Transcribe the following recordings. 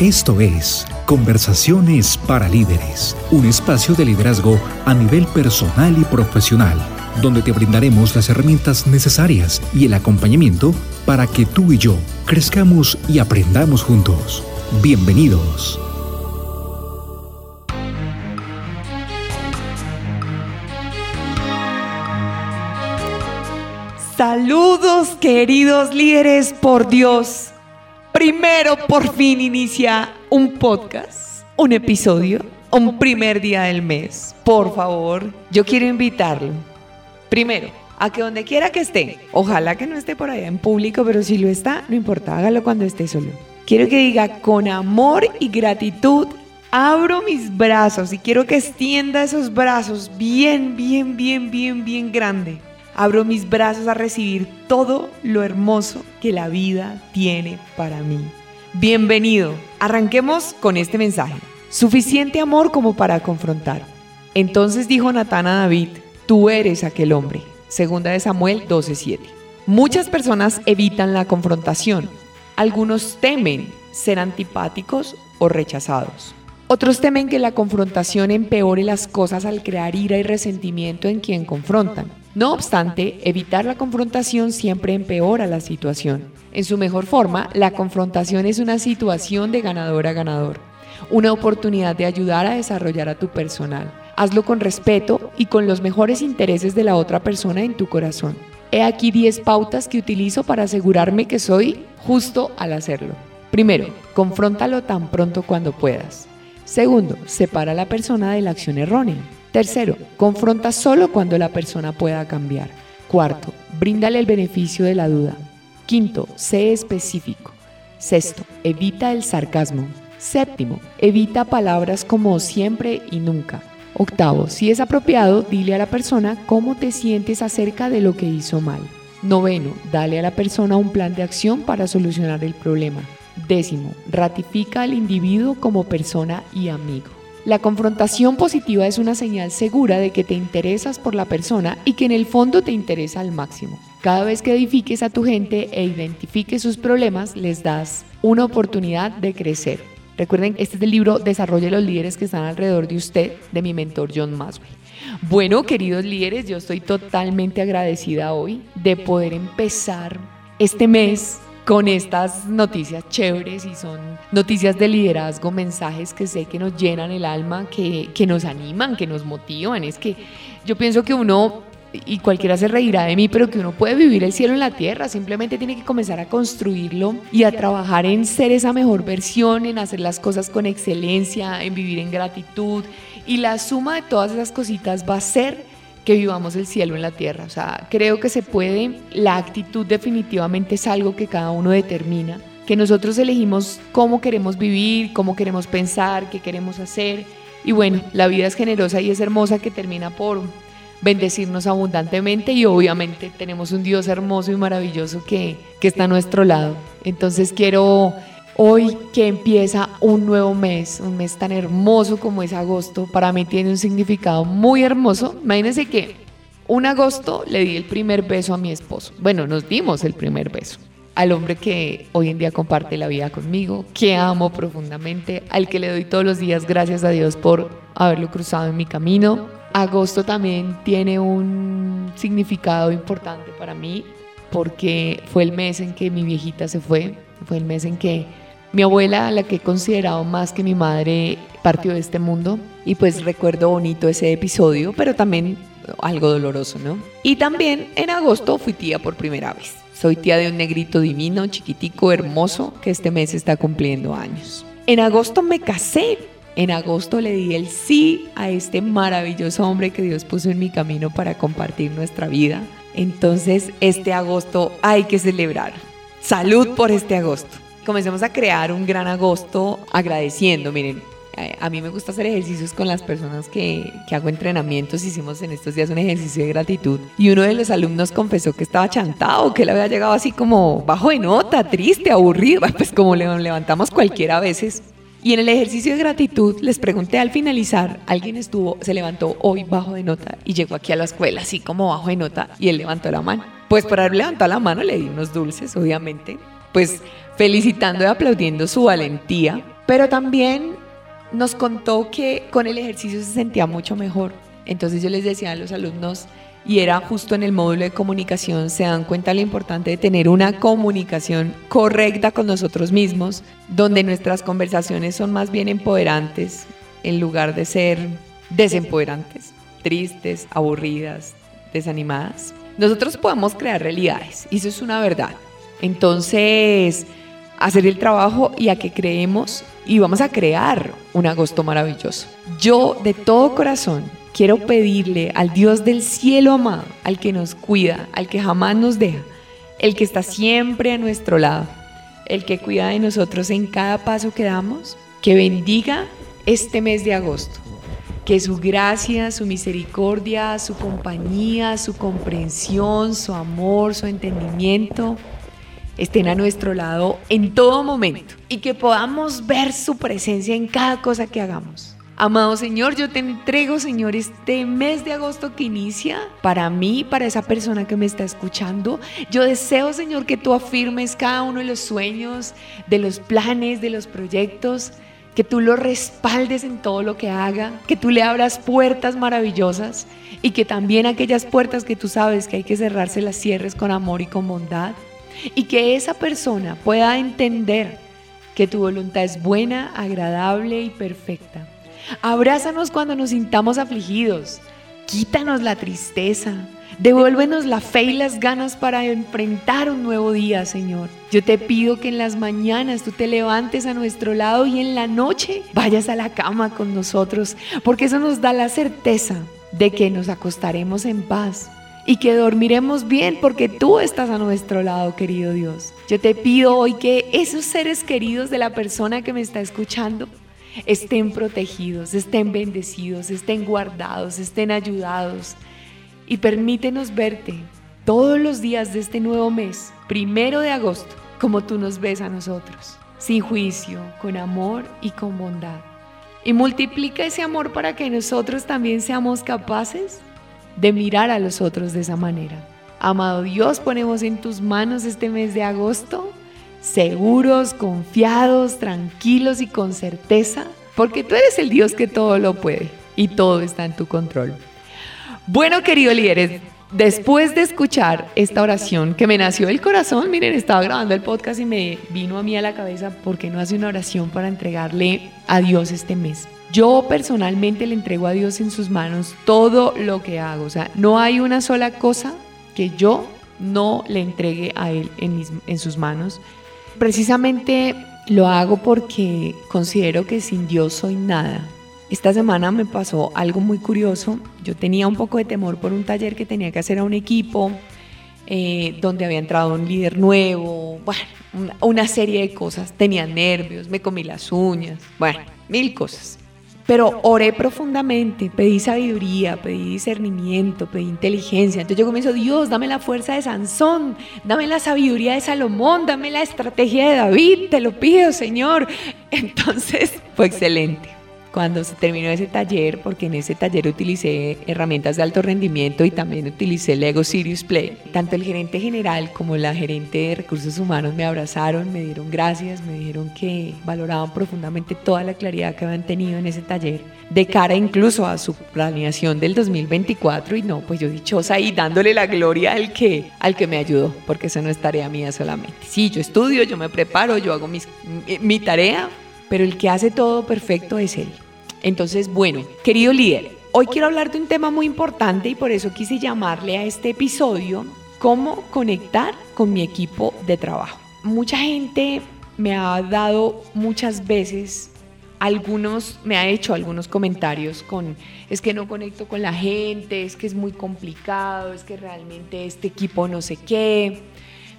Esto es Conversaciones para Líderes, un espacio de liderazgo a nivel personal y profesional, donde te brindaremos las herramientas necesarias y el acompañamiento para que tú y yo crezcamos y aprendamos juntos. Bienvenidos. Saludos queridos líderes por Dios primero por fin inicia un podcast, un episodio, un primer día del mes. Por favor, yo quiero invitarlo. Primero, a que donde quiera que esté, ojalá que no esté por allá en público, pero si lo está, no importa, hágalo cuando esté solo. Quiero que diga con amor y gratitud, abro mis brazos y quiero que extienda esos brazos bien, bien, bien, bien, bien grande Abro mis brazos a recibir todo lo hermoso que la vida tiene para mí. Bienvenido. Arranquemos con este mensaje. Suficiente amor como para confrontar. Entonces dijo Natán a David, tú eres aquel hombre. Segunda de Samuel 12:7. Muchas personas evitan la confrontación. Algunos temen ser antipáticos o rechazados. Otros temen que la confrontación empeore las cosas al crear ira y resentimiento en quien confrontan. No obstante, evitar la confrontación siempre empeora la situación. En su mejor forma, la confrontación es una situación de ganador a ganador, una oportunidad de ayudar a desarrollar a tu personal. Hazlo con respeto y con los mejores intereses de la otra persona en tu corazón. He aquí 10 pautas que utilizo para asegurarme que soy justo al hacerlo. Primero, confróntalo tan pronto cuando puedas. Segundo, separa a la persona de la acción errónea. Tercero, confronta solo cuando la persona pueda cambiar. Cuarto, bríndale el beneficio de la duda. Quinto, sé específico. Sexto, evita el sarcasmo. Séptimo, evita palabras como siempre y nunca. Octavo, si es apropiado, dile a la persona cómo te sientes acerca de lo que hizo mal. Noveno, dale a la persona un plan de acción para solucionar el problema. Décimo, ratifica al individuo como persona y amigo. La confrontación positiva es una señal segura de que te interesas por la persona y que en el fondo te interesa al máximo. Cada vez que edifiques a tu gente e identifiques sus problemas, les das una oportunidad de crecer. Recuerden, este es el libro Desarrolle los líderes que están alrededor de usted, de mi mentor John Maswell. Bueno, queridos líderes, yo estoy totalmente agradecida hoy de poder empezar este mes con estas noticias chéveres y son noticias de liderazgo, mensajes que sé que nos llenan el alma, que, que nos animan, que nos motivan. Es que yo pienso que uno, y cualquiera se reirá de mí, pero que uno puede vivir el cielo en la tierra, simplemente tiene que comenzar a construirlo y a trabajar en ser esa mejor versión, en hacer las cosas con excelencia, en vivir en gratitud. Y la suma de todas esas cositas va a ser que vivamos el cielo en la tierra. O sea, creo que se puede, la actitud definitivamente es algo que cada uno determina, que nosotros elegimos cómo queremos vivir, cómo queremos pensar, qué queremos hacer. Y bueno, la vida es generosa y es hermosa que termina por bendecirnos abundantemente y obviamente tenemos un Dios hermoso y maravilloso que, que está a nuestro lado. Entonces quiero Hoy que empieza un nuevo mes, un mes tan hermoso como es agosto, para mí tiene un significado muy hermoso. Imagínense que un agosto le di el primer beso a mi esposo. Bueno, nos dimos el primer beso. Al hombre que hoy en día comparte la vida conmigo, que amo profundamente, al que le doy todos los días gracias a Dios por haberlo cruzado en mi camino. Agosto también tiene un significado importante para mí porque fue el mes en que mi viejita se fue, fue el mes en que mi abuela, la que he considerado más que mi madre, partió de este mundo y pues recuerdo bonito ese episodio, pero también algo doloroso, ¿no? Y también en agosto fui tía por primera vez. Soy tía de un negrito divino, chiquitico, hermoso, que este mes está cumpliendo años. En agosto me casé. En agosto le di el sí a este maravilloso hombre que Dios puso en mi camino para compartir nuestra vida. Entonces, este agosto hay que celebrar. Salud por este agosto comencemos a crear un gran agosto agradeciendo. Miren, eh, a mí me gusta hacer ejercicios con las personas que, que, hago entrenamientos. Hicimos en estos días un ejercicio de gratitud y uno de los alumnos confesó que estaba chantado, que le había llegado así como bajo de nota, triste, aburrido, pues como le levantamos cualquiera a veces. Y en el ejercicio de gratitud les pregunté al finalizar, alguien estuvo, se levantó hoy bajo de nota y llegó aquí a la escuela así como bajo de nota y él levantó la mano. Pues por haber levantado la mano le di unos dulces, obviamente. Pues felicitando y aplaudiendo su valentía Pero también nos contó que con el ejercicio se sentía mucho mejor. Entonces yo les decía a los alumnos, y era justo en el módulo de comunicación, se dan cuenta lo importante de tener una comunicación correcta con nosotros mismos, donde nuestras conversaciones son más bien empoderantes en lugar de ser desempoderantes, tristes, aburridas, desanimadas. Nosotros podemos crear realidades, eso es una verdad. Entonces, hacer el trabajo y a que creemos y vamos a crear un agosto maravilloso. Yo de todo corazón quiero pedirle al Dios del cielo amado, al que nos cuida, al que jamás nos deja, el que está siempre a nuestro lado, el que cuida de nosotros en cada paso que damos, que bendiga este mes de agosto. Que su gracia, su misericordia, su compañía, su comprensión, su amor, su entendimiento, estén a nuestro lado en todo momento y que podamos ver su presencia en cada cosa que hagamos. Amado Señor, yo te entrego, Señor, este mes de agosto que inicia para mí, para esa persona que me está escuchando. Yo deseo, Señor, que tú afirmes cada uno de los sueños, de los planes, de los proyectos, que tú lo respaldes en todo lo que haga, que tú le abras puertas maravillosas y que también aquellas puertas que tú sabes que hay que cerrarse las cierres con amor y con bondad y que esa persona pueda entender que tu voluntad es buena, agradable y perfecta. Abrázanos cuando nos sintamos afligidos. Quítanos la tristeza. Devuélvenos la fe y las ganas para enfrentar un nuevo día, Señor. Yo te pido que en las mañanas tú te levantes a nuestro lado y en la noche vayas a la cama con nosotros, porque eso nos da la certeza de que nos acostaremos en paz y que dormiremos bien porque tú estás a nuestro lado, querido Dios. Yo te pido hoy que esos seres queridos de la persona que me está escuchando estén protegidos, estén bendecidos, estén guardados, estén ayudados y permítenos verte todos los días de este nuevo mes, primero de agosto, como tú nos ves a nosotros, sin juicio, con amor y con bondad. Y multiplica ese amor para que nosotros también seamos capaces de mirar a los otros de esa manera. Amado Dios, ponemos en tus manos este mes de agosto, seguros, confiados, tranquilos y con certeza, porque tú eres el Dios que todo lo puede y todo está en tu control. Bueno, queridos líderes, después de escuchar esta oración que me nació del corazón, miren, estaba grabando el podcast y me vino a mí a la cabeza, ¿por qué no hace una oración para entregarle a Dios este mes? Yo personalmente le entrego a Dios en sus manos todo lo que hago. O sea, no hay una sola cosa que yo no le entregue a Él en, sus manos. Precisamente lo hago porque considero que sin Dios soy nada. Esta semana me pasó algo muy curioso. Yo tenía un poco de temor por un taller que tenía que hacer a un equipo, eh, donde había entrado un líder nuevo, bueno, una, una serie de cosas. Tenía nervios, me comí las uñas, bueno, mil cosas. Pero oré profundamente, pedí sabiduría, pedí discernimiento, pedí inteligencia. Entonces yo comienzo, Dios, dame la fuerza de Sansón, dame la sabiduría de Salomón, dame la estrategia de David, te lo pido, Señor. Entonces fue excelente cuando se terminó ese taller, porque en ese taller utilicé herramientas de alto rendimiento y también utilicé Lego Sirius Play. Tanto el gerente general como la gerente de recursos humanos me abrazaron, me dieron gracias, me dijeron que valoraban profundamente toda la claridad que habían tenido en ese taller, de cara incluso a su planeación del 2024 y no, pues yo dichosa ahí dándole la gloria al que, al que me ayudó, porque eso no es tarea mía solamente. Sí, yo estudio, yo me preparo, yo hago mis, mi tarea, pero el que hace todo perfecto es Él. Entonces, bueno, querido líder, hoy quiero hablar de un tema muy importante y por eso quise llamarle a este episodio cómo conectar con mi equipo de trabajo. Mucha gente me ha dado muchas veces algunos me ha hecho algunos comentarios con es que no conecto con la gente, es que es muy complicado, es que realmente este equipo no sé qué,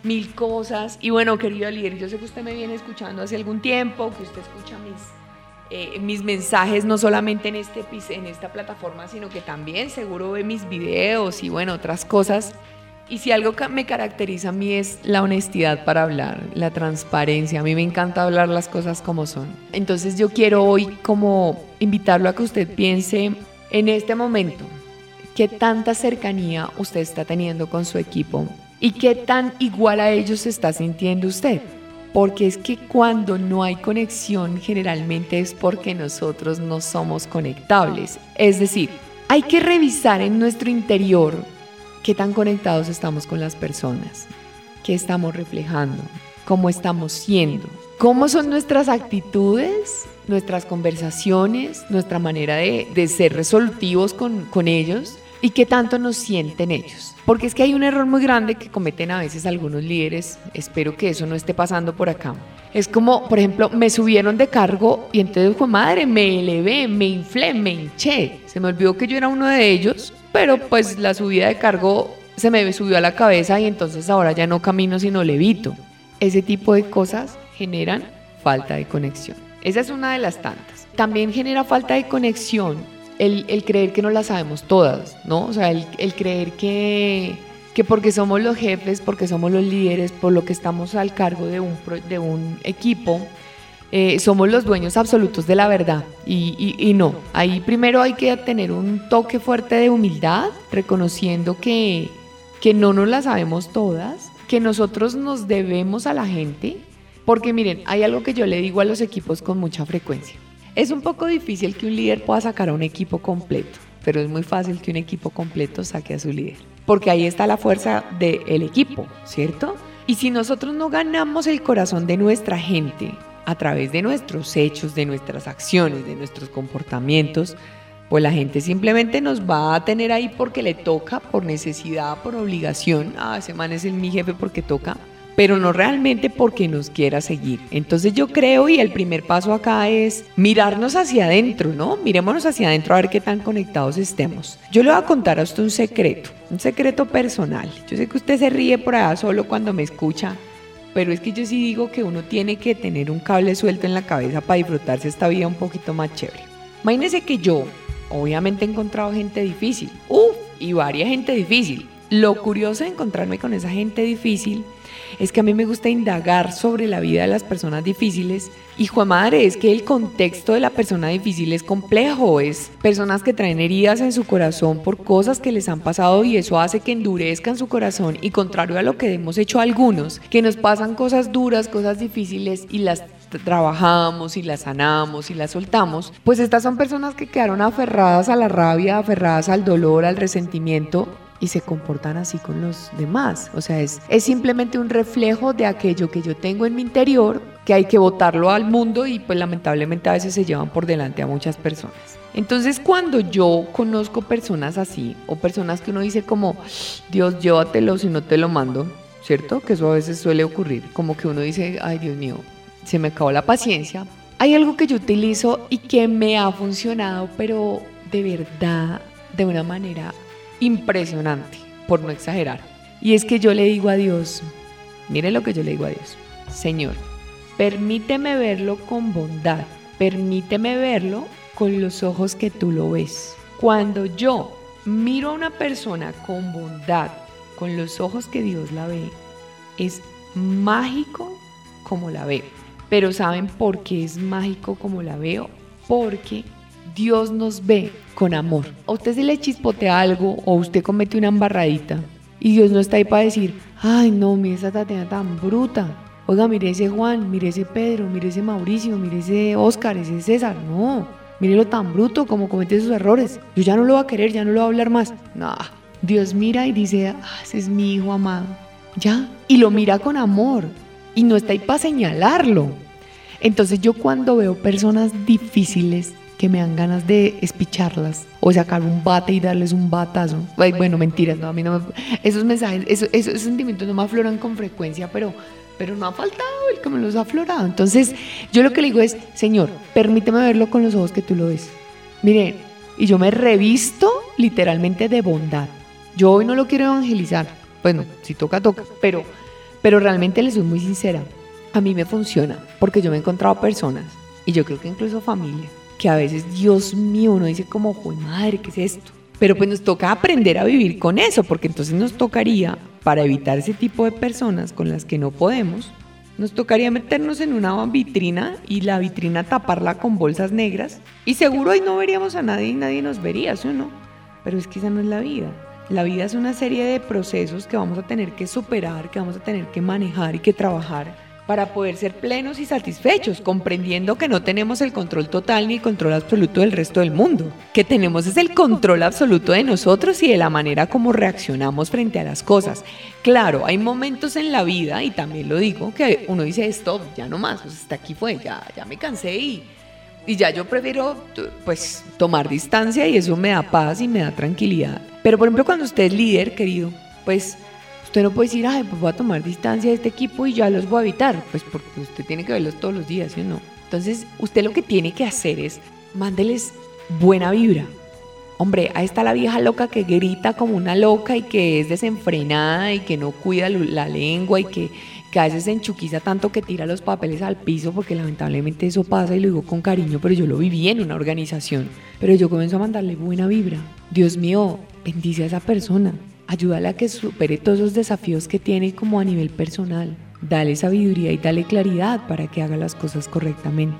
mil cosas. Y bueno, querido líder, yo sé que usted me viene escuchando hace algún tiempo, que usted escucha mis eh, mis mensajes no solamente en, este, en esta plataforma, sino que también seguro ve mis videos y bueno, otras cosas. Y si algo me caracteriza a mí es la honestidad para hablar, la transparencia. A mí me encanta hablar las cosas como son. Entonces yo quiero hoy como invitarlo a que usted piense en este momento qué tanta cercanía usted está teniendo con su equipo y qué tan igual a ellos se está sintiendo usted. Porque es que cuando no hay conexión generalmente es porque nosotros no somos conectables. Es decir, hay que revisar en nuestro interior qué tan conectados estamos con las personas, qué estamos reflejando, cómo estamos siendo, cómo son nuestras actitudes, nuestras conversaciones, nuestra manera de, ser resolutivos con, con ellos y qué tanto nos sienten ellos. Porque es que hay un error muy grande que cometen a veces algunos líderes, espero que eso no esté pasando por acá. Es como, por ejemplo, me subieron de cargo y entonces dijo, madre, me elevé, me inflé, me hinché. Se me olvidó que yo era uno de ellos, pero pues la subida de cargo se me subió a la cabeza y entonces ahora ya no camino sino levito. Ese tipo de cosas generan falta de conexión. Esa es una de las tantas. También genera falta de conexión el, creer que no la sabemos todas, ¿no? O sea, el, creer que, que porque somos los jefes, porque somos los líderes, por lo que estamos al cargo de un, de un equipo, eh, somos los dueños absolutos de la verdad. Y, y, no, ahí primero hay que tener un toque fuerte de humildad, reconociendo que, que no nos la sabemos todas, que nosotros nos debemos a la gente, porque miren, hay algo que yo le digo a los equipos con mucha frecuencia. Es un poco difícil que un líder pueda sacar a un equipo completo, pero es muy fácil que un equipo completo saque a su líder, porque ahí está la fuerza del equipo, ¿cierto? Y si nosotros no ganamos el corazón de nuestra gente a través de nuestros hechos, de nuestras acciones, de nuestros comportamientos, pues la gente simplemente nos va a tener ahí porque le toca, por necesidad, por obligación. Ah, ese man es el, mi jefe porque toca pero no realmente porque nos quiera seguir. Entonces yo creo y el primer paso acá es mirarnos hacia adentro, ¿no? Mirémonos hacia adentro a ver qué tan conectados estemos. Yo le voy a contar a usted un secreto, un secreto personal. Yo sé que usted se ríe por allá solo cuando me escucha, pero es que yo sí digo que uno tiene que tener un cable suelto en la cabeza para disfrutarse esta vida un poquito más chévere. Imagínese que yo, obviamente he encontrado gente difícil, uff, y varia gente difícil. Lo curioso de encontrarme con esa gente difícil es que a mí me gusta indagar sobre la vida de las personas difíciles. Y Juan Madre, es que el contexto de la persona difícil es complejo, es personas que traen heridas en su corazón por cosas que les han pasado y eso hace que endurezcan su corazón y contrario a lo que hemos hecho algunos, que nos pasan cosas duras, cosas difíciles y las trabajamos y las sanamos y las soltamos, pues estas son personas que quedaron aferradas a la rabia, aferradas al dolor, al resentimiento y se comportan así con los demás. O sea, es, es simplemente un reflejo de aquello que yo tengo en mi interior, que hay que botarlo al mundo y pues lamentablemente a veces se llevan por delante a muchas personas. Entonces cuando yo conozco personas así o personas que uno dice como, Dios, llévatelo si no te lo mando, ¿cierto? Que eso a veces suele ocurrir, como que uno dice, ay Dios mío, se me acabó la paciencia. Hay algo que yo utilizo y que me ha funcionado, pero de verdad, de una manera impresionante, por no exagerar. Y es que yo le digo a Dios, mire lo que yo le digo a Dios, Señor, permíteme verlo con bondad, permíteme verlo con los ojos que tú lo ves. Cuando yo miro a una persona con bondad, con los ojos que Dios la ve, es mágico como la veo. Pero ¿saben por qué es mágico como la veo? Porque Dios nos ve con amor. A usted se le chispotea algo o usted comete una embarradita y Dios no está ahí para decir, ay no, mire esa Tatiana tan bruta. Oiga, mire ese Juan, mire ese Pedro, mire ese Mauricio, mire ese Oscar, ese César. No, mírelo tan bruto como comete sus errores. Yo ya no lo voy a querer, ya no lo voy a hablar más. No, Dios mira y dice, ah, ese es mi hijo amado. Ya, y lo mira con amor. Y no está ahí para señalarlo. Entonces yo cuando veo personas difíciles, que me dan ganas de espicharlas o sacar un bate y darles un batazo. bueno, mentiras, no, a mí no me, esos mensajes, esos, esos, sentimientos no me afloran con frecuencia, pero, pero no ha faltado el que me los ha aflorado. Entonces, yo lo que le digo es, Señor, permíteme verlo con los ojos que tú lo ves. Miren, y yo me revisto literalmente de bondad. Yo hoy no lo quiero evangelizar. Bueno, si toca, toca, pero, pero realmente les soy muy sincera. A mí me funciona porque yo me he encontrado personas y yo creo que incluso familia que a veces, Dios mío, uno dice como, ¡joder, madre, qué es esto! Pero pues nos toca aprender a vivir con eso, porque entonces nos tocaría, para evitar ese tipo de personas con las que no podemos, nos tocaría meternos en una vitrina y la vitrina taparla con bolsas negras y seguro ahí no veríamos a nadie y nadie nos vería, ¿eso no? Pero es que esa no es la vida. La vida es una serie de procesos que vamos a tener que superar, que vamos a tener que manejar y que trabajar para poder ser plenos y satisfechos, comprendiendo que no tenemos el control total ni el control absoluto del resto del mundo. Que tenemos es el control absoluto de nosotros y de la manera como reaccionamos frente a las cosas. Claro, hay momentos en la vida, y también lo digo, que uno dice, stop, ya no más, pues hasta aquí fue, ya, ya me cansé y, y ya yo prefiero pues tomar distancia y eso me da paz y me da tranquilidad. Pero por ejemplo, cuando usted es líder, querido, pues Usted no puede decir, ay, pues voy a tomar distancia de este equipo y ya los voy a evitar, pues porque usted tiene que verlos todos los días, ¿sí o no? Entonces, usted lo que tiene que hacer es mándeles buena vibra. Hombre, ahí está la vieja loca que grita como una loca y que es desenfrenada y que no cuida la lengua y que, que a veces se enchuquiza tanto que tira los papeles al piso porque lamentablemente eso pasa y lo digo con cariño, pero yo lo viví en una organización. Pero yo comienzo a mandarle buena vibra. Dios mío, bendice a esa persona. Ayúdale a que supere todos los desafíos que tiene como a nivel personal. Dale sabiduría y dale claridad para que haga las cosas correctamente.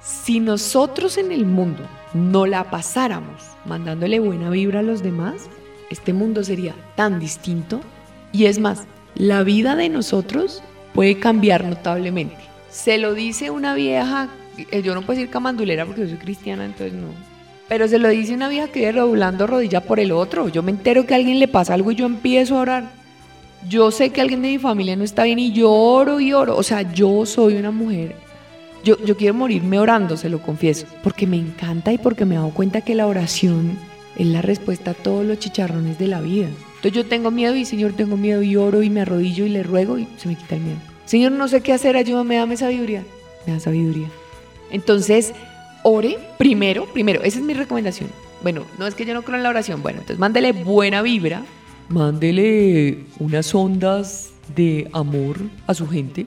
Si nosotros en el mundo no la pasáramos mandándole buena vibra a los demás, este mundo sería tan distinto. Y es más, la vida de nosotros puede cambiar notablemente. Se lo dice una vieja, eh, yo no puedo decir camandulera porque yo soy cristiana, entonces no, pero se lo dice una vieja que viene doblando rodilla por el otro. Yo me entero que a alguien le pasa algo y yo empiezo a orar. Yo sé que alguien de mi familia no está bien y yo oro y oro. O sea, yo soy una mujer. Yo, yo quiero morirme orando, se lo confieso. Porque me encanta y porque me he dado cuenta que la oración es la respuesta a todos los chicharrones de la vida. Entonces yo tengo miedo y Señor, tengo miedo y oro y me arrodillo y le ruego y se me quita el miedo. Señor, no sé qué hacer, ayúdame, dame sabiduría. Me da sabiduría. Entonces, ore primero, primero, esa es mi recomendación. Bueno, no es que yo no creo en la oración, bueno, entonces mándele buena vibra, mándele unas ondas de amor a su gente,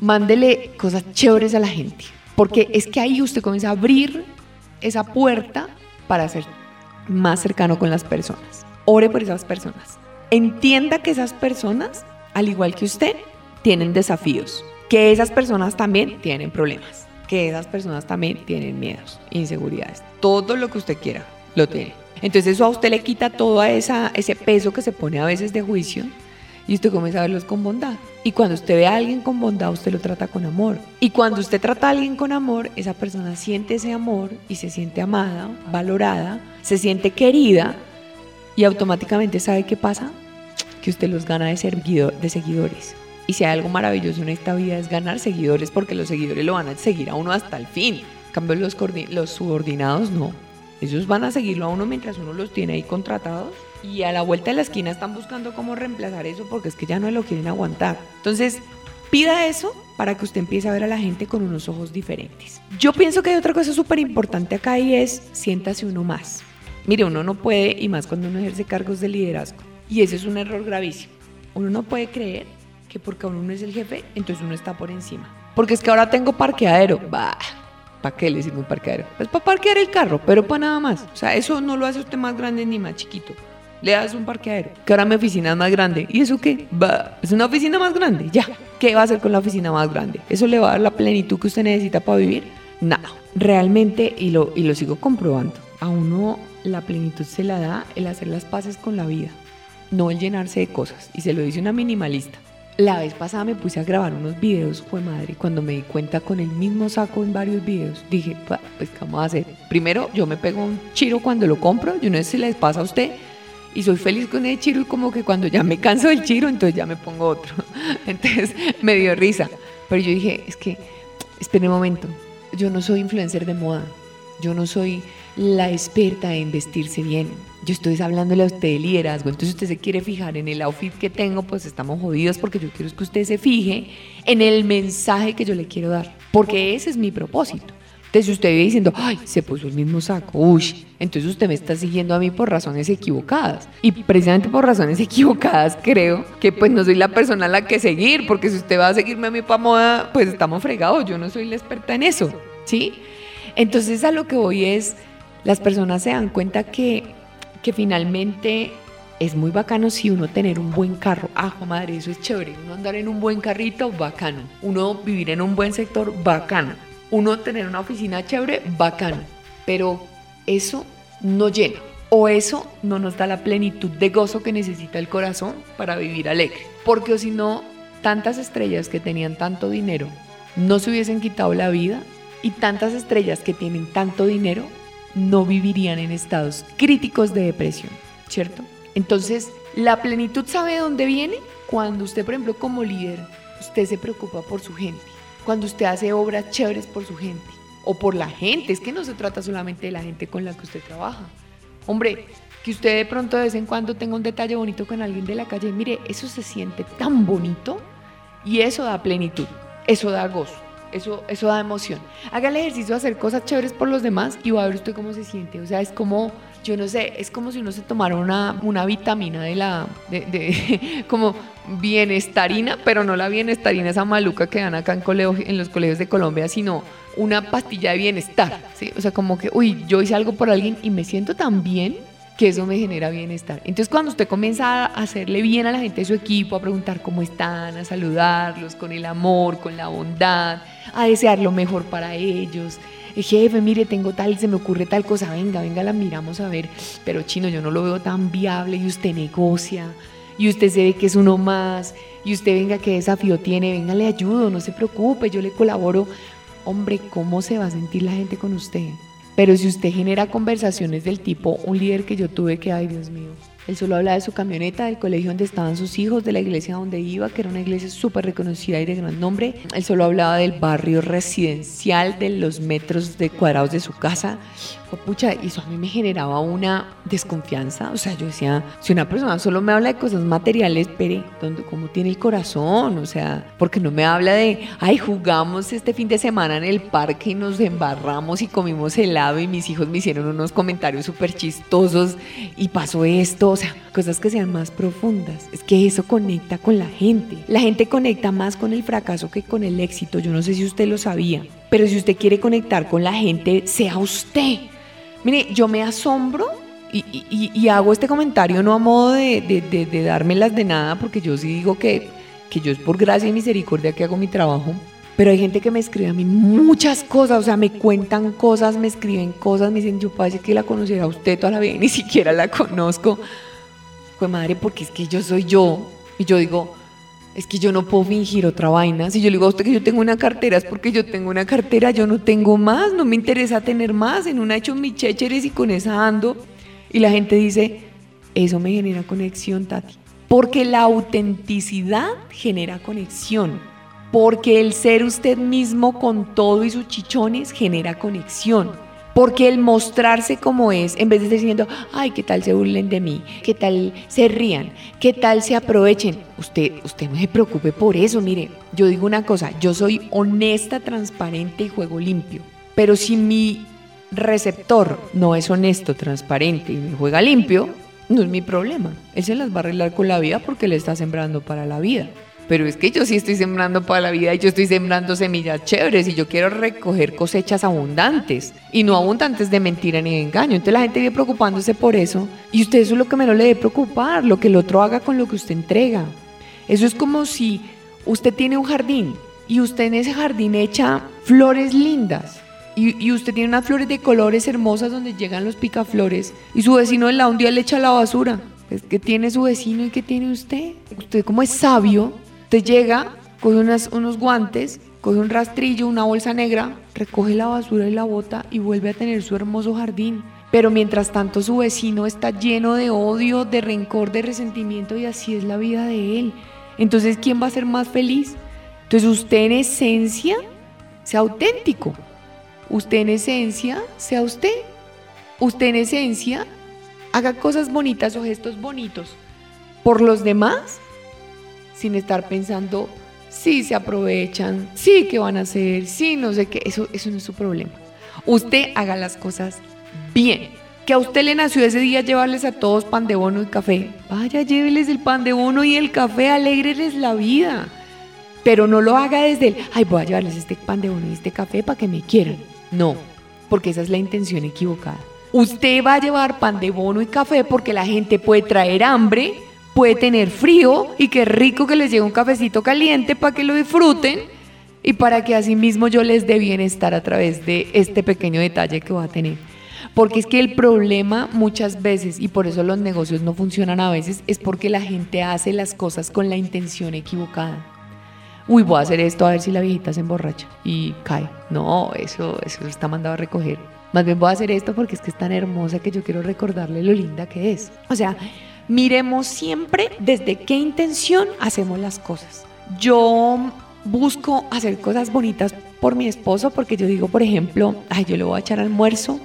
mándele cosas chéveres a la gente, porque es que ahí usted comienza a abrir esa puerta para ser más cercano con las personas. Ore por esas personas. Entienda que esas personas, al igual que usted, tienen desafíos, que esas personas también tienen problemas que esas personas también tienen miedos, inseguridades. Todo lo que usted quiera, lo tiene. Entonces eso a usted le quita todo esa, ese peso que se pone a veces de juicio y usted comienza a verlos con bondad. Y cuando usted ve a alguien con bondad, usted lo trata con amor. Y cuando usted trata a alguien con amor, esa persona siente ese amor y se siente amada, valorada, se siente querida y automáticamente sabe qué pasa, que usted los gana de, seguidores. Y si hay algo maravilloso en esta vida es ganar seguidores porque los seguidores lo van a seguir a uno hasta el fin. En cambio los, los subordinados no. Ellos van a seguirlo a uno mientras uno los tiene ahí contratados y a la vuelta de la esquina están buscando cómo reemplazar eso porque es que ya no lo quieren aguantar. Entonces, pida eso para que usted empiece a ver a la gente con unos ojos diferentes. Yo pienso que hay otra cosa súper importante acá y es siéntase uno más. Mire, uno no puede, y más cuando uno ejerce cargos de liderazgo, y ese es un error gravísimo. Uno no puede creer que porque uno es el jefe, entonces uno está por encima. Porque es que ahora tengo parqueadero. Bah, ¿para qué le sirve un parqueadero? Pues para parquear el carro, pero para nada más. O sea, eso no lo hace usted más grande ni más chiquito. Le das un parqueadero. Que ahora mi oficina es más grande. ¿Y eso qué? Bah, es una oficina más grande. Ya. ¿Qué va a hacer con la oficina más grande? ¿Eso le va a dar la plenitud que usted necesita para vivir? Nada. Realmente, y lo, y lo sigo comprobando, a uno la plenitud se la da el hacer las paces con la vida, no el llenarse de cosas. Y se lo dice una minimalista. La vez pasada me puse a grabar unos videos, fue madre, cuando me di cuenta con el mismo saco en varios videos, dije, pues, ¿qué vamos a hacer? Primero, yo me pego un chiro cuando lo compro, yo no sé si les pasa a usted, y soy feliz con ese chiro y como que cuando ya me canso del chiro, entonces ya me pongo otro. Entonces me dio risa. Pero yo dije, es que, espere un momento, yo no soy influencer de moda, yo no soy la experta en vestirse bien. Yo estoy hablándole a usted de liderazgo, entonces usted se quiere fijar en el outfit que tengo, pues estamos jodidos porque yo quiero que usted se fije en el mensaje que yo le quiero dar, porque ese es mi propósito. Entonces usted vive diciendo, ay, se puso el mismo saco, uy, entonces usted me está siguiendo a mí por razones equivocadas. Y precisamente por razones equivocadas creo que pues no soy la persona a la que seguir, porque si usted va a seguirme a mí para moda, pues estamos fregados, yo no soy la experta en eso, ¿sí? Entonces a lo que voy es las personas se dan cuenta que, finalmente es muy bacano si uno tener un buen carro. Ah, madre, eso es chévere. Uno andar en un buen carrito, bacano. Uno vivir en un buen sector, bacano. Uno tener una oficina chévere, bacano. Pero eso no llena. O eso no nos da la plenitud de gozo que necesita el corazón para vivir alegre. Porque si no, tantas estrellas que tenían tanto dinero no se hubiesen quitado la vida y tantas estrellas que tienen tanto dinero no vivirían en estados críticos de depresión, ¿cierto? Entonces, la plenitud sabe de dónde viene cuando usted, por ejemplo, como líder, usted se preocupa por su gente, cuando usted hace obras chéveres por su gente o por la gente, es que no se trata solamente de la gente con la que usted trabaja. Hombre, que usted de pronto de vez en cuando tenga un detalle bonito con alguien de la calle, mire, eso se siente tan bonito y eso da plenitud, eso da gozo. Eso, eso da emoción. Haga el ejercicio de hacer cosas chéveres por los demás y va a ver usted cómo se siente. O sea, es como, yo no sé, es como si uno se tomara una, una vitamina de la, de, como bienestarina, pero no la bienestarina esa maluca que dan acá en, en los colegios de Colombia, sino una pastilla de bienestar. ¿sí? O sea, como que, uy, yo hice algo por alguien y me siento tan bien que eso me genera bienestar. Entonces cuando usted comienza a hacerle bien a la gente de su equipo, a preguntar cómo están, a saludarlos con el amor, con la bondad, a desear lo mejor para ellos. El jefe, mire, tengo tal, se me ocurre tal cosa, venga, venga, la miramos a ver, pero chino, yo no lo veo tan viable y usted negocia y usted se ve que es uno más y usted venga, qué desafío tiene, venga, le ayudo, no se preocupe, yo le colaboro. Hombre, ¿cómo se va a sentir la gente con usted? Pero si usted genera conversaciones del tipo, un líder que yo tuve que, ay Dios mío, él solo hablaba de su camioneta, del colegio donde estaban sus hijos, de la iglesia donde iba, que era una iglesia súper reconocida y de gran nombre. Él solo hablaba del barrio residencial, de los metros de cuadrados de su casa pucha, y eso a mí me generaba una desconfianza. O sea, yo decía, si una persona solo me habla de cosas materiales, espere, ¿cómo tiene el corazón? O sea, porque no me habla de, ay, jugamos este fin de semana en el parque y nos embarramos y comimos helado y mis hijos me hicieron unos comentarios súper chistosos y pasó esto. Sea, cosas que sean más profundas. Es que eso conecta con la gente. La gente conecta más con el fracaso que con el éxito. Yo no sé si usted lo sabía. Pero si usted quiere conectar con la gente, sea usted. Mire, yo me asombro y, hago este comentario no a modo de, de, dármelas de nada, porque yo sí digo que, que yo es por gracia y misericordia que hago mi trabajo. Pero hay gente que me escribe a mí muchas cosas, o sea, me cuentan cosas, me escriben cosas, me dicen, yo parece que la conociera a usted toda la vida ni siquiera la conozco. Fue madre, porque es que yo soy yo. Y yo digo, es que yo no puedo fingir otra vaina. Si yo le digo a usted que yo tengo una cartera, es porque yo tengo una cartera, yo no tengo más, no me interesa tener más. En una he hecho mis chécheres y con esa ando. Y la gente dice, eso me genera conexión, Tati. Porque la autenticidad genera conexión. Porque el ser usted mismo con todo y sus chichones genera conexión. Porque el mostrarse como es, en vez de estar diciendo, ay, qué tal se burlen de mí, qué tal se rían, qué tal se aprovechen. Usted, usted no se preocupe por eso. Mire, yo digo una cosa, yo soy honesta, transparente y juego limpio. Pero si mi receptor no es honesto, transparente y me juega limpio, no es mi problema. Él se las va a arreglar con la vida porque le está sembrando para la vida pero es que yo sí estoy sembrando para la vida y yo estoy sembrando semillas chéveres y yo quiero recoger cosechas abundantes y no abundantes de mentira ni de engaño. Entonces la gente viene preocupándose por eso y usted eso es lo que menos le debe preocupar, lo que el otro haga con lo que usted entrega. Eso es como si usted tiene un jardín y usted en ese jardín echa flores lindas. Y, usted tiene unas flores de colores hermosas donde llegan los picaflores y su vecino de la un día le echa la basura. Que tiene su vecino y que tiene usted. Usted como es sabio, Usted llega, coge unos guantes, coge un rastrillo, una bolsa negra, recoge la basura y la bota y vuelve a tener su hermoso jardín. Pero mientras tanto su vecino está lleno de odio, de rencor, de resentimiento y así es la vida de él. Entonces, ¿quién va a ser más feliz? Entonces usted en esencia sea auténtico. Usted en esencia sea usted. Usted en esencia haga cosas bonitas o gestos bonitos por los demás sin estar pensando, sí se aprovechan, sí que van a hacer, sí no sé qué, eso, eso no es su problema. Usted haga las cosas bien. Que a usted le nació ese día llevarles a todos pan de bono y café. Vaya, lléveles el pan de bono y el café, alegreles la vida. Pero no lo haga desde el, ay, voy a llevarles este pan de bono y este café para que me quieran. No, porque esa es la intención equivocada. Usted va a llevar pan de bono y café porque la gente puede traer hambre puede tener frío y qué rico que les llegue un cafecito caliente para que lo disfruten y para que asimismo yo les dé bienestar a través de este pequeño detalle que va a tener. Porque es que el problema muchas veces, y por eso los negocios no funcionan a veces, es porque la gente hace las cosas con la intención equivocada. uy, voy a hacer esto a ver si la viejita se emborracha y cae. No, eso, eso está mandado a recoger. Más bien voy a hacer esto porque es que es tan hermosa que yo quiero recordarle lo linda que es. O sea, miremos siempre desde qué intención hacemos las cosas. Yo busco hacer cosas bonitas por mi esposo porque yo digo, por ejemplo, ay, yo le voy a echar almuerzo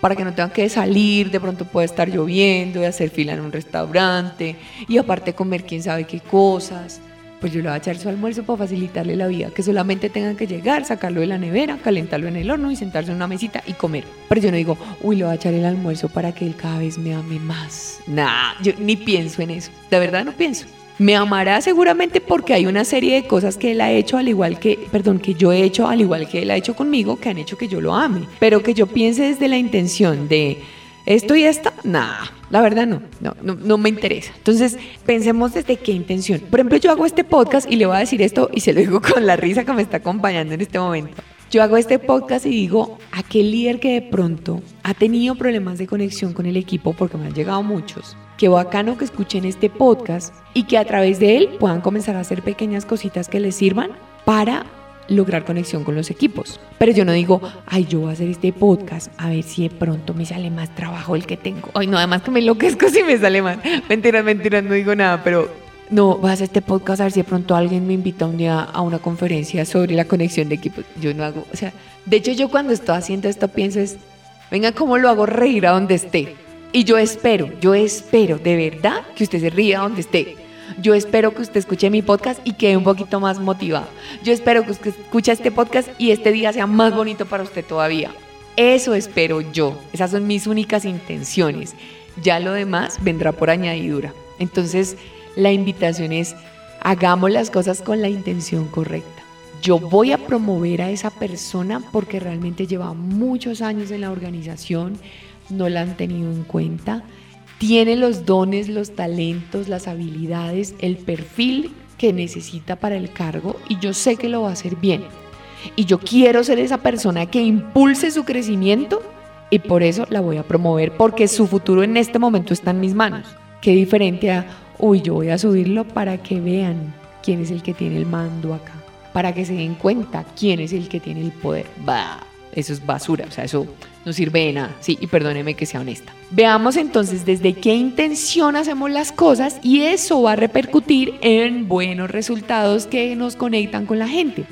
para que no tenga que salir, de pronto puede estar lloviendo y hacer fila en un restaurante y aparte comer quién sabe qué cosas. Pues yo le voy a echar su almuerzo para facilitarle la vida, que solamente tengan que llegar, sacarlo de la nevera, calentarlo en el horno y sentarse en una mesita y comer. Pero yo no digo, uy, le voy a echar el almuerzo para que él cada vez me ame más. Nah, yo ni pienso en eso. De verdad no pienso. Me amará seguramente porque hay una serie de cosas que él ha hecho al igual que, perdón, que yo he hecho al igual que él ha hecho conmigo, que han hecho que yo lo ame. Pero que yo piense desde la intención de esto y esto, nada, la verdad no, no, no, no, me interesa. Entonces, pensemos desde qué intención. Por ejemplo, yo hago este podcast y le voy a decir esto y se lo digo con la risa que me está acompañando en este momento. Yo hago este podcast y digo, aquel líder que de pronto ha tenido problemas de conexión con el equipo, porque me han llegado muchos, qué bacano que escuchen este podcast y que a través de él puedan comenzar a hacer pequeñas cositas que les sirvan para lograr conexión con los equipos. Pero yo no digo, ay, yo voy a hacer este podcast a ver si de pronto me sale más trabajo el que tengo. Ay, no, además que me enloquezco si me sale más. Mentiras, mentiras, no digo nada, pero no, voy a hacer este podcast a ver si de pronto alguien me invita un día a una conferencia sobre la conexión de equipos. Yo no hago, o sea, de hecho yo cuando estoy haciendo esto pienso es, venga, ¿cómo lo hago reír a donde esté? Y yo espero, yo espero de verdad que usted se ría donde esté. Yo espero que usted escuche mi podcast y quede un poquito más motivado. Yo espero que usted escuche este podcast y este día sea más bonito para usted todavía. Eso espero yo. Esas son mis únicas intenciones. Ya lo demás vendrá por añadidura. Entonces, la invitación es, hagamos las cosas con la intención correcta. Yo voy a promover a esa persona porque realmente lleva muchos años en la organización, no la han tenido en cuenta, tiene los dones, los talentos, las habilidades, el perfil que necesita para el cargo y yo sé que lo va a hacer bien. Y yo quiero ser esa persona que impulse su crecimiento y por eso la voy a promover porque su futuro en este momento está en mis manos. Qué diferente a, uy, yo voy a subirlo para que vean quién es el que tiene el mando acá, para que se den cuenta quién es el que tiene el poder. Bah, eso es basura, o sea, eso no sirve de nada. Sí, y perdóneme que sea honesta. Veamos entonces desde qué intención hacemos las cosas y eso va a repercutir en buenos resultados que nos conectan con la gente.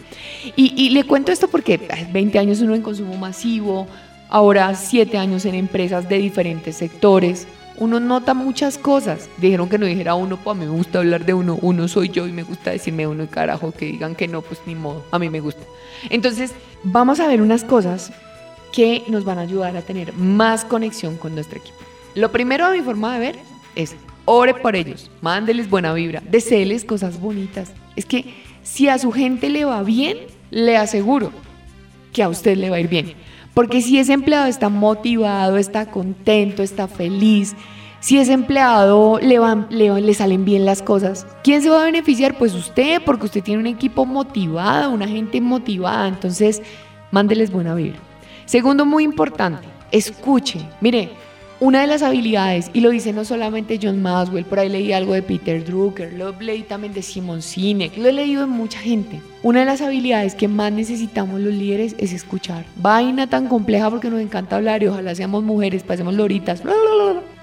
Y, le cuento esto porque 20 años uno en consumo masivo, ahora 7 años en empresas de diferentes sectores. Uno nota muchas cosas. Dijeron que no dijera uno, pues a mí me gusta hablar de uno. Uno soy yo y me gusta decirme uno y carajo. Que digan que no, pues ni modo. A mí me gusta. Entonces, vamos a ver unas cosas que nos van a ayudar a tener más conexión con nuestro equipo. Lo primero a mi forma de ver es ore por ellos, mándeles buena vibra, deseeles cosas bonitas. Es que si a su gente le va bien, le aseguro que a usted le va a ir bien. Porque si ese empleado está motivado, está contento, está feliz, si ese empleado le, van, le, le, salen bien las cosas, ¿quién se va a beneficiar? Pues usted, porque usted tiene un equipo motivado, una gente motivada. Entonces, mándeles buena vibra. Segundo, muy importante, escuche. Mire, una de las habilidades, y lo dice no solamente John Maswell, por ahí leí algo de Peter Drucker, lo leí también de Simon Sinek, lo he leído de mucha gente. Una de las habilidades que más necesitamos los líderes es escuchar. Vaina tan compleja porque nos encanta hablar y ojalá seamos mujeres, pasemos loritas,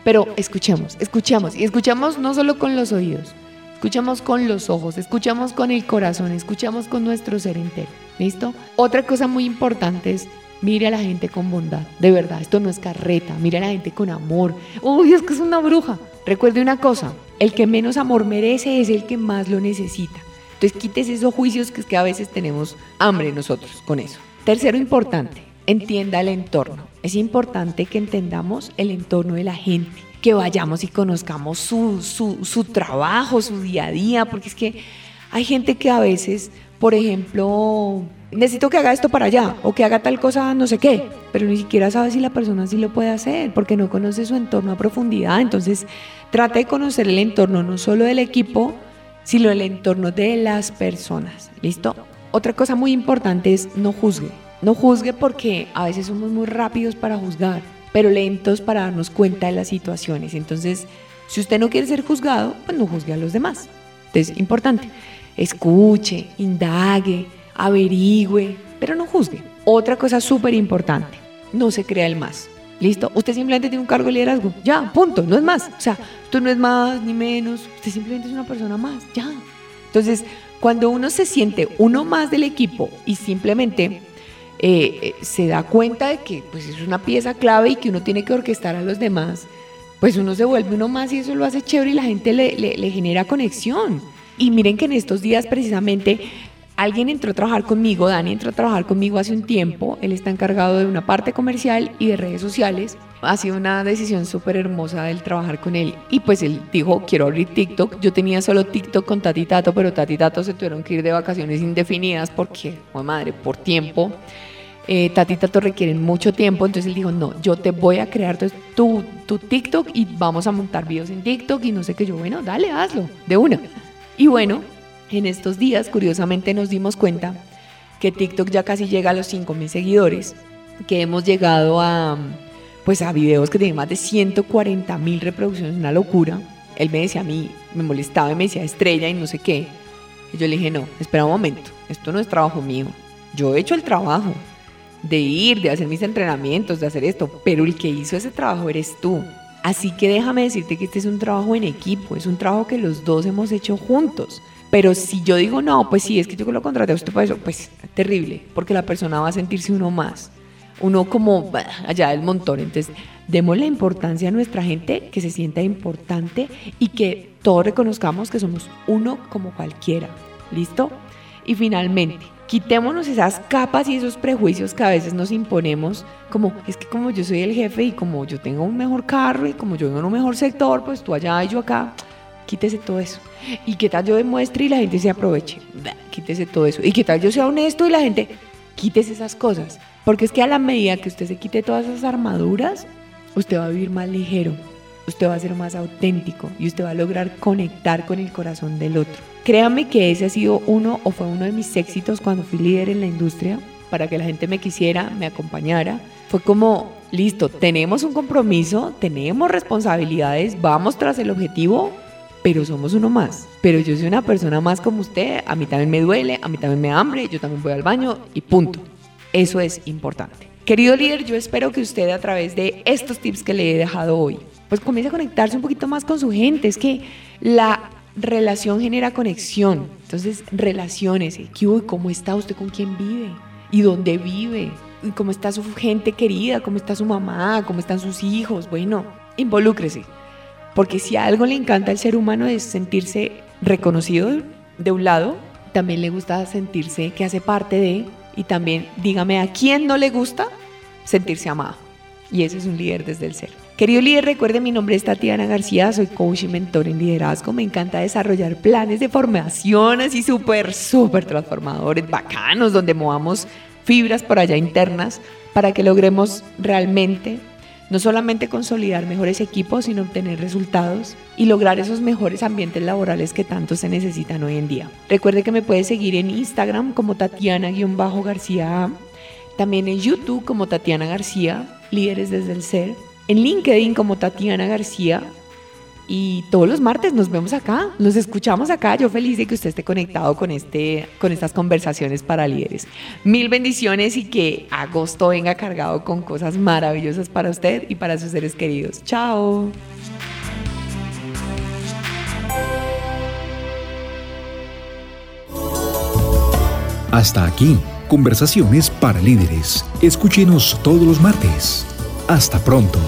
pero escuchemos, escuchemos y escuchamos no solo con los oídos, escuchamos con los ojos, escuchamos con el corazón, escuchamos con nuestro ser entero. ¿Listo? Otra cosa muy importante es Mire a la gente con bondad, de verdad, esto no es carreta, mire a la gente con amor. Uy, es que es una bruja. Recuerde una cosa, el que menos amor merece es el que más lo necesita. Entonces quítese esos juicios que es que a veces tenemos hambre nosotros con eso. Tercero importante, entienda el entorno. Es importante que entendamos el entorno de la gente, que vayamos y conozcamos su, su, su trabajo, su día a día, porque es que hay gente que a veces, por ejemplo, necesito que haga esto para allá o que haga tal cosa no sé qué, pero ni siquiera sabe si la persona sí lo puede hacer porque no conoce su entorno a profundidad. Entonces, trate de conocer el entorno no solo del equipo, sino el entorno de las personas. ¿Listo? Otra cosa muy importante es no juzgue. No juzgue porque a veces somos muy rápidos para juzgar, pero lentos para darnos cuenta de las situaciones. Entonces, si usted no quiere ser juzgado, pues no juzgue a los demás. Entonces, importante. escuche, indague, averigüe, pero no juzgue. Otra cosa súper importante, no se crea el más. ¿Listo? Usted simplemente tiene un cargo de liderazgo. Ya, punto, no es más. O sea, usted no es más ni menos, usted simplemente es una persona más. Ya. Entonces, cuando uno se siente uno más del equipo y simplemente eh, eh, se da cuenta de que pues, es una pieza clave y que uno tiene que orquestar a los demás, pues uno se vuelve uno más y eso lo hace chévere y la gente le, le genera conexión. Y miren que en estos días precisamente Alguien entró a trabajar conmigo, Dani entró a trabajar conmigo hace un tiempo, él está encargado de una parte comercial y de redes sociales. Ha sido una decisión súper hermosa el trabajar con él. Y pues él dijo, quiero abrir TikTok. Yo tenía solo TikTok con Tati Tato, pero Tati Tato se tuvieron que ir de vacaciones indefinidas porque, oh madre, por tiempo. Eh, Tati Tato requieren mucho tiempo, entonces él dijo, no, yo te voy a crear tu, tu TikTok y vamos a montar videos en TikTok y no sé qué. Yo, bueno, dale, hazlo, de una. Y bueno, en estos días, curiosamente, nos dimos cuenta que TikTok ya casi llega a los 5.000 seguidores, que hemos llegado a, pues, a videos que tienen más de 140.000 reproducciones, una locura. Él me decía a mí, me molestaba y me decía estrella y no sé qué. Y yo le dije, no, espera un momento, esto no es trabajo mío. Yo he hecho el trabajo de ir, de hacer mis entrenamientos, de hacer esto, pero el que hizo ese trabajo eres tú. Así que déjame decirte que este es un trabajo en equipo, es un trabajo que los dos hemos hecho juntos. Pero si yo digo, no, pues sí, es que yo lo contraté a usted para eso, pues terrible, porque la persona va a sentirse uno más, uno como allá del montón. Entonces, demos la importancia a nuestra gente, que se sienta importante y que todos reconozcamos que somos uno como cualquiera. ¿Listo? Y finalmente, quitémonos esas capas y esos prejuicios que a veces nos imponemos, como es que como yo soy el jefe y como yo tengo un mejor carro y como yo vengo en un mejor sector, pues tú allá y yo acá quítese todo eso. ¿Y qué tal yo demuestre y la gente se aproveche? quítese todo eso. ¿Y qué tal yo sea honesto y la gente, quítese esas cosas? Porque es que a la medida que usted se quite todas esas armaduras, usted va a vivir más ligero, usted va a ser más auténtico y usted va a lograr conectar con el corazón del otro. Créame que ese ha sido uno o fue uno de mis éxitos cuando fui líder en la industria, para que la gente me quisiera, me acompañara. Fue como, listo, tenemos un compromiso, tenemos responsabilidades, vamos tras el objetivo, pero somos uno más. Pero yo soy una persona más como usted, a mí también me duele, a mí también me hambre, yo también voy al baño y punto. Eso es importante. Querido líder, yo espero que usted a través de estos tips que le he dejado hoy, pues comience a conectarse un poquito más con su gente. Es que la relación genera conexión. Entonces, relaciones. ¿Cómo está usted con quién vive? ¿Y dónde vive? ¿Y ¿Cómo está su gente querida? ¿Cómo está su mamá? ¿Cómo están sus hijos? Bueno, involúcrese. Porque si algo le encanta al ser humano es sentirse reconocido de un lado, también le gusta sentirse que hace parte de, y también dígame a quién no le gusta sentirse amado. Y ese es un líder desde el ser. Querido líder, recuerde, mi nombre es Tatiana García, soy coach y mentor en liderazgo. Me encanta desarrollar planes de formación así súper, súper transformadores, bacanos, donde movamos fibras por allá internas para que logremos realmente no solamente consolidar mejores equipos, sino obtener resultados y lograr esos mejores ambientes laborales que tanto se necesitan hoy en día. Recuerde que me puede seguir en Instagram como Tatiana-García, también en YouTube como Tatiana García, Líderes desde el Ser, en LinkedIn como Tatiana García y todos los martes nos vemos acá, nos escuchamos acá. Yo feliz de que usted esté conectado con, este, con estas conversaciones para líderes. Mil bendiciones y que agosto venga cargado con cosas maravillosas para usted y para sus seres queridos. Chao. Hasta aquí, conversaciones para líderes. Escúchenos todos los martes. Hasta pronto.